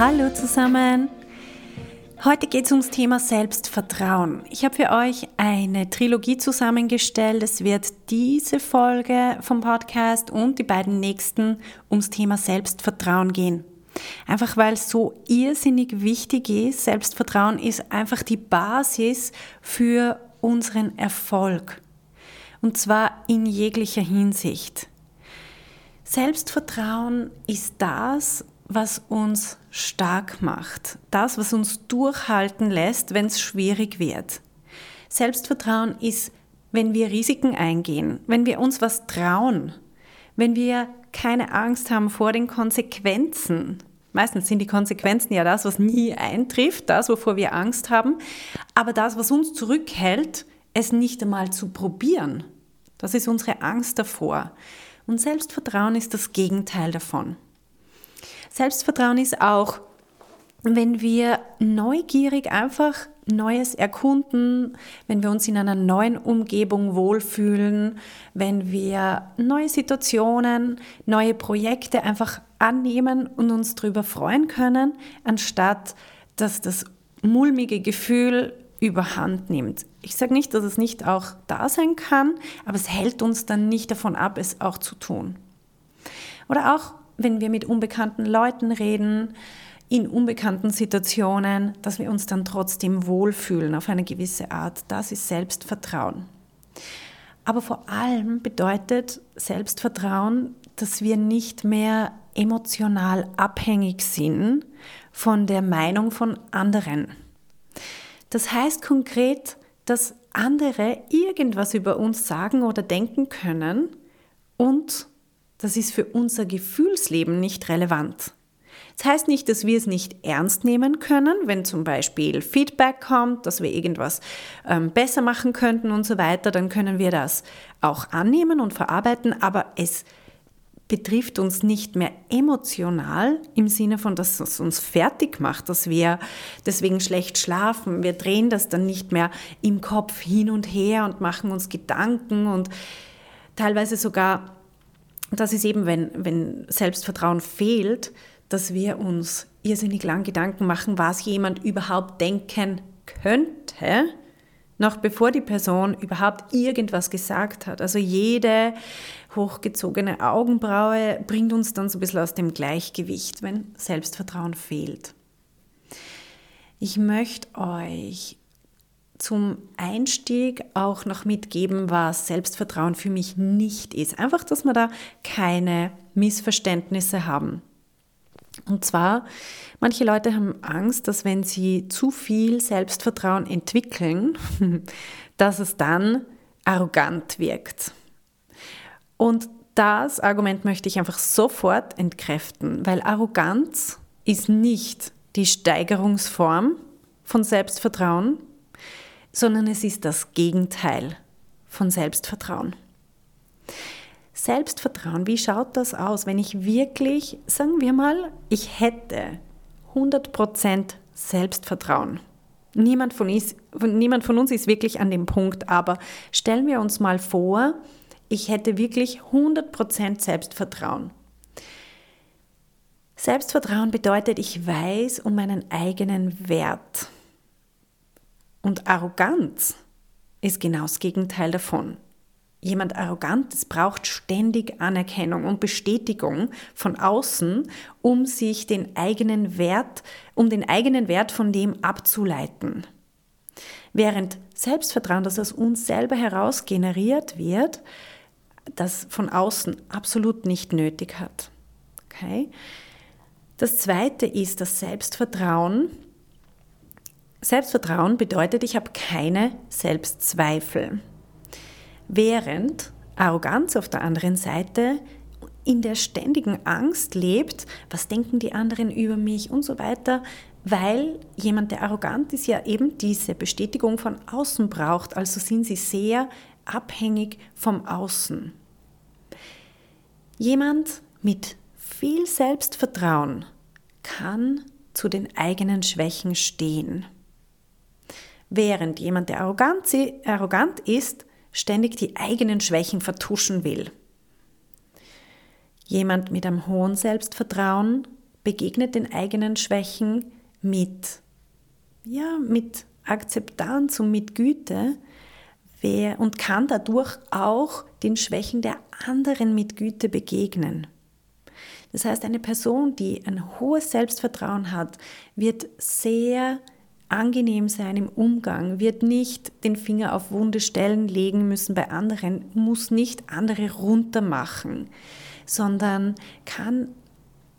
Hallo zusammen! Heute geht es ums Thema Selbstvertrauen. Ich habe für euch eine Trilogie zusammengestellt. Es wird diese Folge vom Podcast und die beiden nächsten ums Thema Selbstvertrauen gehen. Einfach weil es so irrsinnig wichtig ist. Selbstvertrauen ist einfach die Basis für unseren Erfolg. Und zwar in jeglicher Hinsicht. Selbstvertrauen ist das, was uns stark macht, das, was uns durchhalten lässt, wenn es schwierig wird. Selbstvertrauen ist, wenn wir Risiken eingehen, wenn wir uns was trauen, wenn wir keine Angst haben vor den Konsequenzen. Meistens sind die Konsequenzen ja das, was nie eintrifft, das, wovor wir Angst haben, aber das, was uns zurückhält, es nicht einmal zu probieren. Das ist unsere Angst davor. Und Selbstvertrauen ist das Gegenteil davon. Selbstvertrauen ist auch, wenn wir neugierig einfach Neues erkunden, wenn wir uns in einer neuen Umgebung wohlfühlen, wenn wir neue Situationen, neue Projekte einfach annehmen und uns darüber freuen können, anstatt dass das mulmige Gefühl überhand nimmt. Ich sage nicht, dass es nicht auch da sein kann, aber es hält uns dann nicht davon ab, es auch zu tun. Oder auch wenn wir mit unbekannten Leuten reden, in unbekannten Situationen, dass wir uns dann trotzdem wohlfühlen auf eine gewisse Art. Das ist Selbstvertrauen. Aber vor allem bedeutet Selbstvertrauen, dass wir nicht mehr emotional abhängig sind von der Meinung von anderen. Das heißt konkret, dass andere irgendwas über uns sagen oder denken können und das ist für unser Gefühlsleben nicht relevant. Das heißt nicht, dass wir es nicht ernst nehmen können, wenn zum Beispiel Feedback kommt, dass wir irgendwas ähm, besser machen könnten und so weiter, dann können wir das auch annehmen und verarbeiten, aber es betrifft uns nicht mehr emotional im Sinne von, dass es uns fertig macht, dass wir deswegen schlecht schlafen. Wir drehen das dann nicht mehr im Kopf hin und her und machen uns Gedanken und teilweise sogar das ist eben, wenn, wenn Selbstvertrauen fehlt, dass wir uns irrsinnig lang Gedanken machen, was jemand überhaupt denken könnte, noch bevor die Person überhaupt irgendwas gesagt hat. Also jede hochgezogene Augenbraue bringt uns dann so ein bisschen aus dem Gleichgewicht, wenn Selbstvertrauen fehlt. Ich möchte euch zum Einstieg auch noch mitgeben, was Selbstvertrauen für mich nicht ist. Einfach, dass wir da keine Missverständnisse haben. Und zwar, manche Leute haben Angst, dass wenn sie zu viel Selbstvertrauen entwickeln, dass es dann arrogant wirkt. Und das Argument möchte ich einfach sofort entkräften, weil Arroganz ist nicht die Steigerungsform von Selbstvertrauen, sondern es ist das Gegenteil von Selbstvertrauen. Selbstvertrauen, wie schaut das aus, wenn ich wirklich, sagen wir mal, ich hätte 100% Selbstvertrauen. Niemand von, ist, niemand von uns ist wirklich an dem Punkt, aber stellen wir uns mal vor, ich hätte wirklich 100% Selbstvertrauen. Selbstvertrauen bedeutet, ich weiß um meinen eigenen Wert. Und Arroganz ist genau das Gegenteil davon. Jemand Arrogantes braucht ständig Anerkennung und Bestätigung von außen, um sich den eigenen Wert, um den eigenen Wert von dem abzuleiten. Während Selbstvertrauen, das aus uns selber heraus generiert wird, das von außen absolut nicht nötig hat. Okay? Das zweite ist das Selbstvertrauen, Selbstvertrauen bedeutet, ich habe keine Selbstzweifel. Während Arroganz auf der anderen Seite in der ständigen Angst lebt, was denken die anderen über mich und so weiter, weil jemand, der arrogant ist, ja eben diese Bestätigung von außen braucht. Also sind sie sehr abhängig vom Außen. Jemand mit viel Selbstvertrauen kann zu den eigenen Schwächen stehen. Während jemand, der arrogant, ist, ständig die eigenen Schwächen vertuschen will. Jemand mit einem hohen Selbstvertrauen begegnet den eigenen Schwächen mit, ja, mit Akzeptanz und mit Güte und kann dadurch auch den Schwächen der anderen mit Güte begegnen. Das heißt, eine Person, die ein hohes Selbstvertrauen hat, wird sehr angenehm sein im Umgang, wird nicht den Finger auf wunde Stellen legen müssen bei anderen, muss nicht andere runtermachen, sondern kann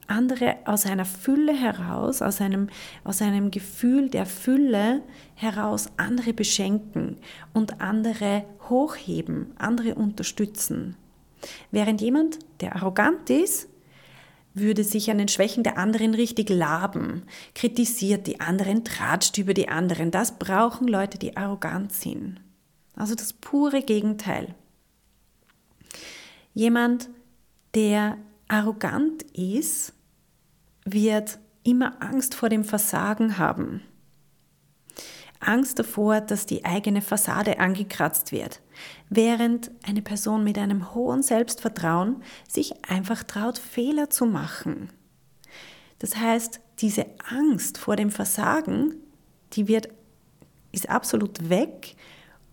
andere aus einer Fülle heraus, aus einem, aus einem Gefühl der Fülle heraus andere beschenken und andere hochheben, andere unterstützen. Während jemand, der arrogant ist, würde sich an den Schwächen der anderen richtig laben, kritisiert die anderen, tratscht über die anderen. Das brauchen Leute, die arrogant sind. Also das pure Gegenteil. Jemand, der arrogant ist, wird immer Angst vor dem Versagen haben. Angst davor, dass die eigene Fassade angekratzt wird, während eine Person mit einem hohen Selbstvertrauen sich einfach traut, Fehler zu machen. Das heißt, diese Angst vor dem Versagen, die wird, ist absolut weg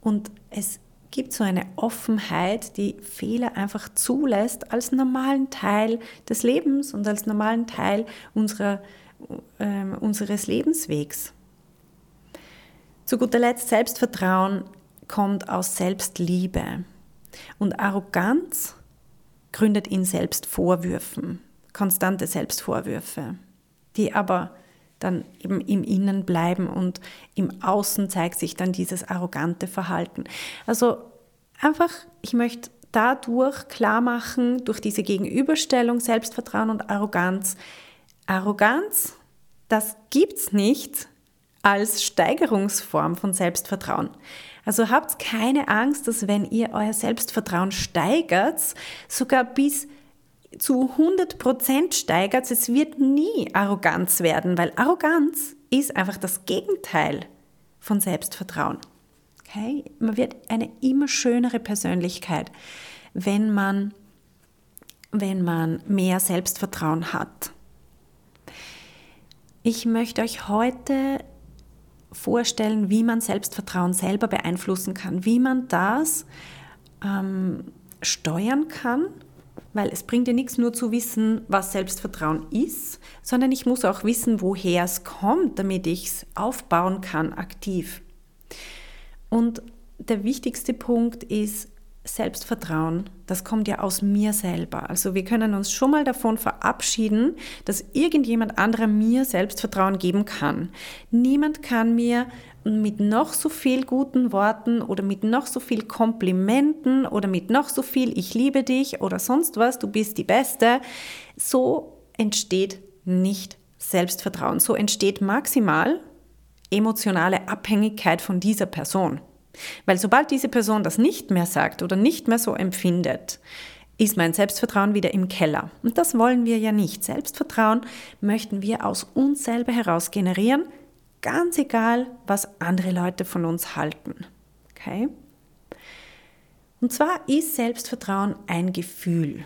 und es gibt so eine Offenheit, die Fehler einfach zulässt als normalen Teil des Lebens und als normalen Teil unserer, äh, unseres Lebenswegs. Zu guter Letzt, Selbstvertrauen kommt aus Selbstliebe und Arroganz gründet in Selbstvorwürfen, konstante Selbstvorwürfe, die aber dann eben im Innen bleiben und im Außen zeigt sich dann dieses arrogante Verhalten. Also einfach, ich möchte dadurch klar machen, durch diese Gegenüberstellung Selbstvertrauen und Arroganz, Arroganz, das gibt's nicht als Steigerungsform von Selbstvertrauen. Also habt keine Angst, dass wenn ihr euer Selbstvertrauen steigert, sogar bis zu 100% steigert, es wird nie Arroganz werden, weil Arroganz ist einfach das Gegenteil von Selbstvertrauen. Okay? Man wird eine immer schönere Persönlichkeit, wenn man, wenn man mehr Selbstvertrauen hat. Ich möchte euch heute vorstellen, wie man Selbstvertrauen selber beeinflussen kann, wie man das ähm, steuern kann weil es bringt ja nichts nur zu wissen, was Selbstvertrauen ist, sondern ich muss auch wissen, woher es kommt, damit ich es aufbauen kann aktiv. Und der wichtigste Punkt ist Selbstvertrauen. Das kommt ja aus mir selber. Also wir können uns schon mal davon verabschieden, dass irgendjemand anderer mir Selbstvertrauen geben kann. Niemand kann mir mit noch so viel guten Worten oder mit noch so viel Komplimenten oder mit noch so viel Ich liebe dich oder sonst was, du bist die Beste, so entsteht nicht Selbstvertrauen. So entsteht maximal emotionale Abhängigkeit von dieser Person. Weil sobald diese Person das nicht mehr sagt oder nicht mehr so empfindet, ist mein Selbstvertrauen wieder im Keller. Und das wollen wir ja nicht. Selbstvertrauen möchten wir aus uns selber heraus generieren, Ganz egal, was andere Leute von uns halten. Okay? Und zwar ist Selbstvertrauen ein Gefühl.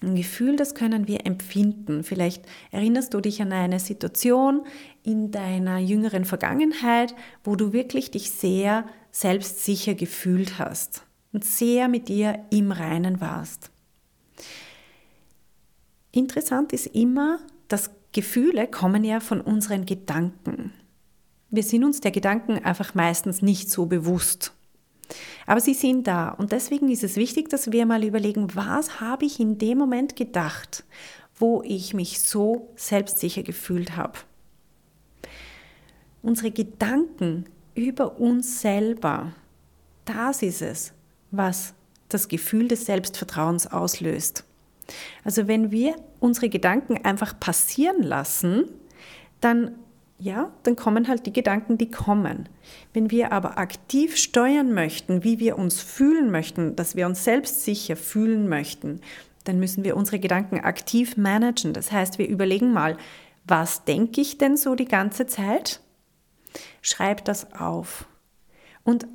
Ein Gefühl, das können wir empfinden. Vielleicht erinnerst du dich an eine Situation in deiner jüngeren Vergangenheit, wo du wirklich dich sehr selbstsicher gefühlt hast und sehr mit dir im Reinen warst. Interessant ist immer, dass Gefühle kommen ja von unseren Gedanken. Wir sind uns der Gedanken einfach meistens nicht so bewusst. Aber sie sind da und deswegen ist es wichtig, dass wir mal überlegen, was habe ich in dem Moment gedacht, wo ich mich so selbstsicher gefühlt habe. Unsere Gedanken über uns selber, das ist es, was das Gefühl des Selbstvertrauens auslöst. Also wenn wir unsere Gedanken einfach passieren lassen, dann ja, dann kommen halt die Gedanken, die kommen. Wenn wir aber aktiv steuern möchten, wie wir uns fühlen möchten, dass wir uns selbstsicher fühlen möchten, dann müssen wir unsere Gedanken aktiv managen. Das heißt, wir überlegen mal, was denke ich denn so die ganze Zeit? Schreib das auf und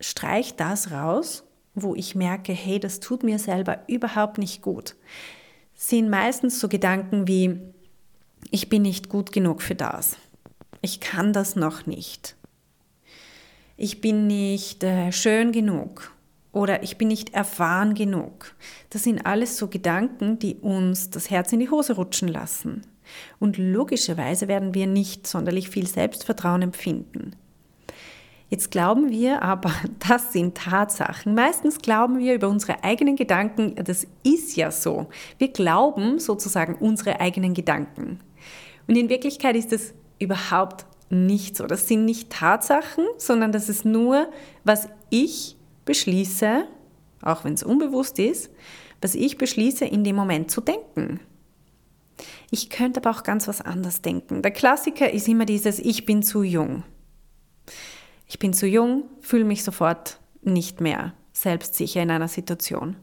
streich das raus, wo ich merke, hey, das tut mir selber überhaupt nicht gut. Sind meistens so Gedanken wie, ich bin nicht gut genug für das ich kann das noch nicht. Ich bin nicht äh, schön genug oder ich bin nicht erfahren genug. Das sind alles so Gedanken, die uns das Herz in die Hose rutschen lassen. Und logischerweise werden wir nicht sonderlich viel Selbstvertrauen empfinden. Jetzt glauben wir aber, das sind Tatsachen. Meistens glauben wir über unsere eigenen Gedanken, das ist ja so. Wir glauben sozusagen unsere eigenen Gedanken. Und in Wirklichkeit ist es überhaupt nicht so. Das sind nicht Tatsachen, sondern das ist nur, was ich beschließe, auch wenn es unbewusst ist, was ich beschließe, in dem Moment zu denken. Ich könnte aber auch ganz was anders denken. Der Klassiker ist immer dieses Ich bin zu jung. Ich bin zu jung, fühle mich sofort nicht mehr selbstsicher in einer Situation.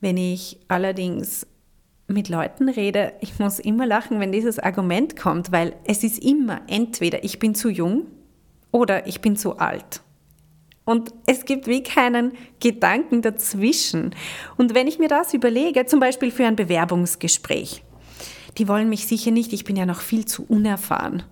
Wenn ich allerdings mit Leuten rede, ich muss immer lachen, wenn dieses Argument kommt, weil es ist immer entweder ich bin zu jung oder ich bin zu alt. Und es gibt wie keinen Gedanken dazwischen. Und wenn ich mir das überlege, zum Beispiel für ein Bewerbungsgespräch, die wollen mich sicher nicht, ich bin ja noch viel zu unerfahren.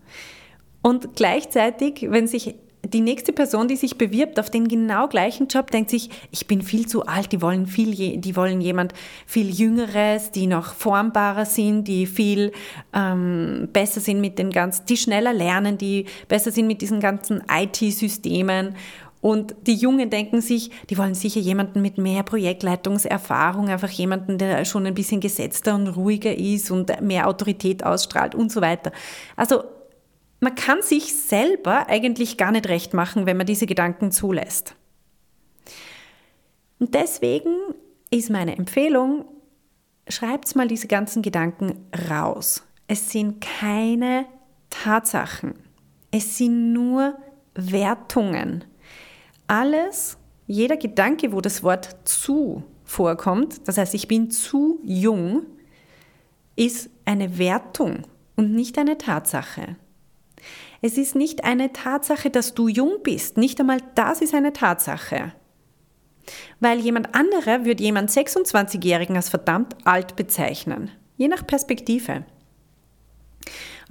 Und gleichzeitig, wenn sich die nächste Person, die sich bewirbt auf den genau gleichen Job, denkt sich, ich bin viel zu alt, die wollen viel, die wollen jemand viel Jüngeres, die noch formbarer sind, die viel ähm, besser sind mit den ganzen, die schneller lernen, die besser sind mit diesen ganzen IT-Systemen. Und die Jungen denken sich, die wollen sicher jemanden mit mehr Projektleitungserfahrung, einfach jemanden, der schon ein bisschen gesetzter und ruhiger ist und mehr Autorität ausstrahlt und so weiter. Also man kann sich selber eigentlich gar nicht recht machen, wenn man diese Gedanken zulässt. Und deswegen ist meine Empfehlung, schreibt mal diese ganzen Gedanken raus. Es sind keine Tatsachen. Es sind nur Wertungen. Alles, jeder Gedanke, wo das Wort zu vorkommt, das heißt, ich bin zu jung, ist eine Wertung und nicht eine Tatsache. Es ist nicht eine Tatsache, dass du jung bist. Nicht einmal das ist eine Tatsache. Weil jemand anderer würde jemand 26-Jährigen als verdammt alt bezeichnen. Je nach Perspektive.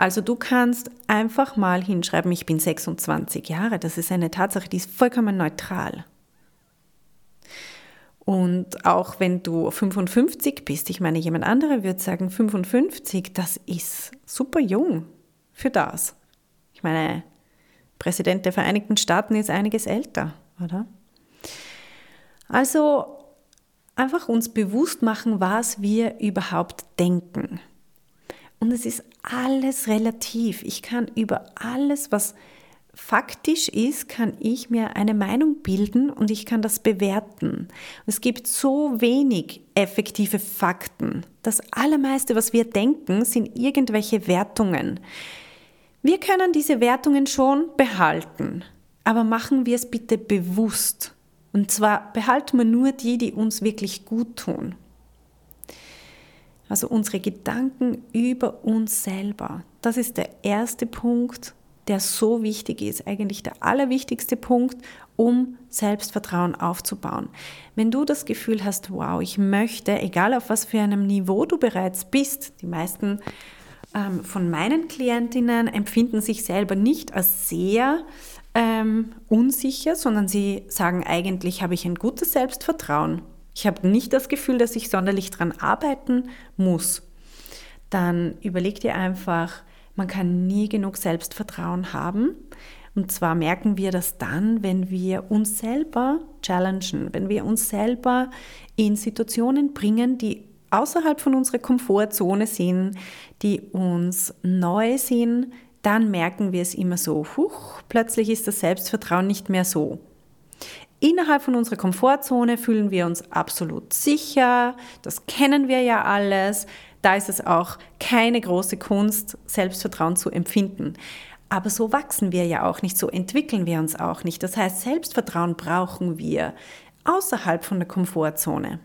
Also du kannst einfach mal hinschreiben, ich bin 26 Jahre. Das ist eine Tatsache, die ist vollkommen neutral. Und auch wenn du 55 bist, ich meine, jemand anderer würde sagen, 55, das ist super jung für das. Ich meine, Präsident der Vereinigten Staaten ist einiges älter, oder? Also einfach uns bewusst machen, was wir überhaupt denken. Und es ist alles relativ. Ich kann über alles, was faktisch ist, kann ich mir eine Meinung bilden und ich kann das bewerten. Es gibt so wenig effektive Fakten. Das Allermeiste, was wir denken, sind irgendwelche Wertungen. Wir können diese Wertungen schon behalten, aber machen wir es bitte bewusst. Und zwar behalten wir nur die, die uns wirklich gut tun. Also unsere Gedanken über uns selber. Das ist der erste Punkt, der so wichtig ist, eigentlich der allerwichtigste Punkt, um Selbstvertrauen aufzubauen. Wenn du das Gefühl hast, wow, ich möchte, egal auf was für einem Niveau du bereits bist, die meisten ähm, von meinen Klientinnen empfinden sich selber nicht als sehr ähm, unsicher, sondern sie sagen eigentlich, habe ich ein gutes Selbstvertrauen. Ich habe nicht das Gefühl, dass ich sonderlich daran arbeiten muss. Dann überleg dir einfach, man kann nie genug Selbstvertrauen haben. Und zwar merken wir das dann, wenn wir uns selber challengen, wenn wir uns selber in Situationen bringen, die außerhalb von unserer Komfortzone sind, die uns neu sind, dann merken wir es immer so, huch, plötzlich ist das Selbstvertrauen nicht mehr so. Innerhalb von unserer Komfortzone fühlen wir uns absolut sicher, das kennen wir ja alles. Da ist es auch keine große Kunst, Selbstvertrauen zu empfinden. Aber so wachsen wir ja auch nicht, so entwickeln wir uns auch nicht. Das heißt, Selbstvertrauen brauchen wir außerhalb von der Komfortzone.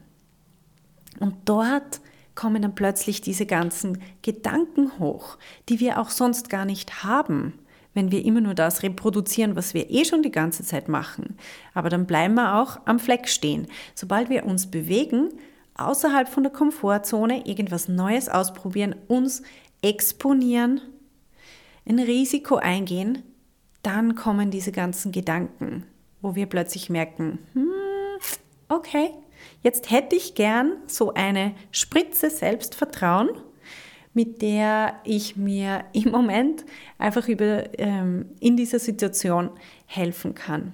Und dort kommen dann plötzlich diese ganzen Gedanken hoch, die wir auch sonst gar nicht haben wenn wir immer nur das reproduzieren, was wir eh schon die ganze Zeit machen. Aber dann bleiben wir auch am Fleck stehen. Sobald wir uns bewegen, außerhalb von der Komfortzone, irgendwas Neues ausprobieren, uns exponieren, ein Risiko eingehen, dann kommen diese ganzen Gedanken, wo wir plötzlich merken, hm, okay, jetzt hätte ich gern so eine Spritze Selbstvertrauen mit der ich mir im Moment einfach über, ähm, in dieser Situation helfen kann.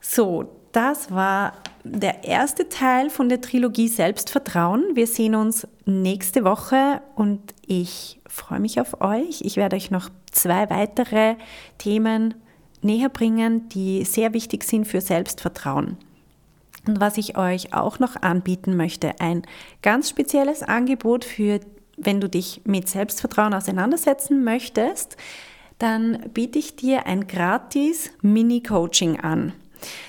So, das war der erste Teil von der Trilogie Selbstvertrauen. Wir sehen uns nächste Woche und ich freue mich auf euch. Ich werde euch noch zwei weitere Themen näher bringen, die sehr wichtig sind für Selbstvertrauen. Und was ich euch auch noch anbieten möchte, ein ganz spezielles Angebot für, wenn du dich mit Selbstvertrauen auseinandersetzen möchtest, dann biete ich dir ein gratis Mini-Coaching an.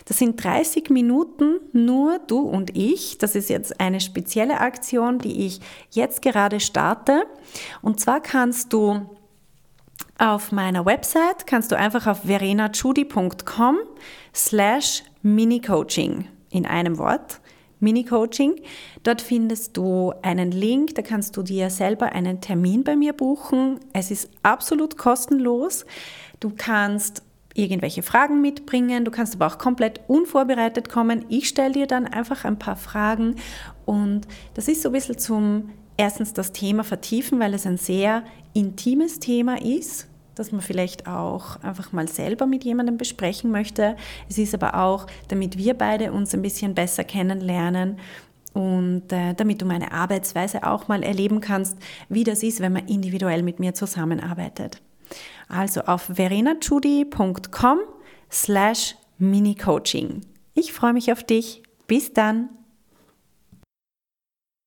Das sind 30 Minuten, nur du und ich. Das ist jetzt eine spezielle Aktion, die ich jetzt gerade starte. Und zwar kannst du auf meiner Website, kannst du einfach auf verenachudi.com slash mini-coaching in einem Wort, Mini-Coaching. Dort findest du einen Link, da kannst du dir selber einen Termin bei mir buchen. Es ist absolut kostenlos. Du kannst irgendwelche Fragen mitbringen, du kannst aber auch komplett unvorbereitet kommen. Ich stelle dir dann einfach ein paar Fragen und das ist so ein bisschen zum erstens das Thema vertiefen, weil es ein sehr intimes Thema ist dass man vielleicht auch einfach mal selber mit jemandem besprechen möchte. Es ist aber auch, damit wir beide uns ein bisschen besser kennenlernen und äh, damit du meine Arbeitsweise auch mal erleben kannst, wie das ist, wenn man individuell mit mir zusammenarbeitet. Also auf verenachudi.com slash mini-coaching. Ich freue mich auf dich. Bis dann.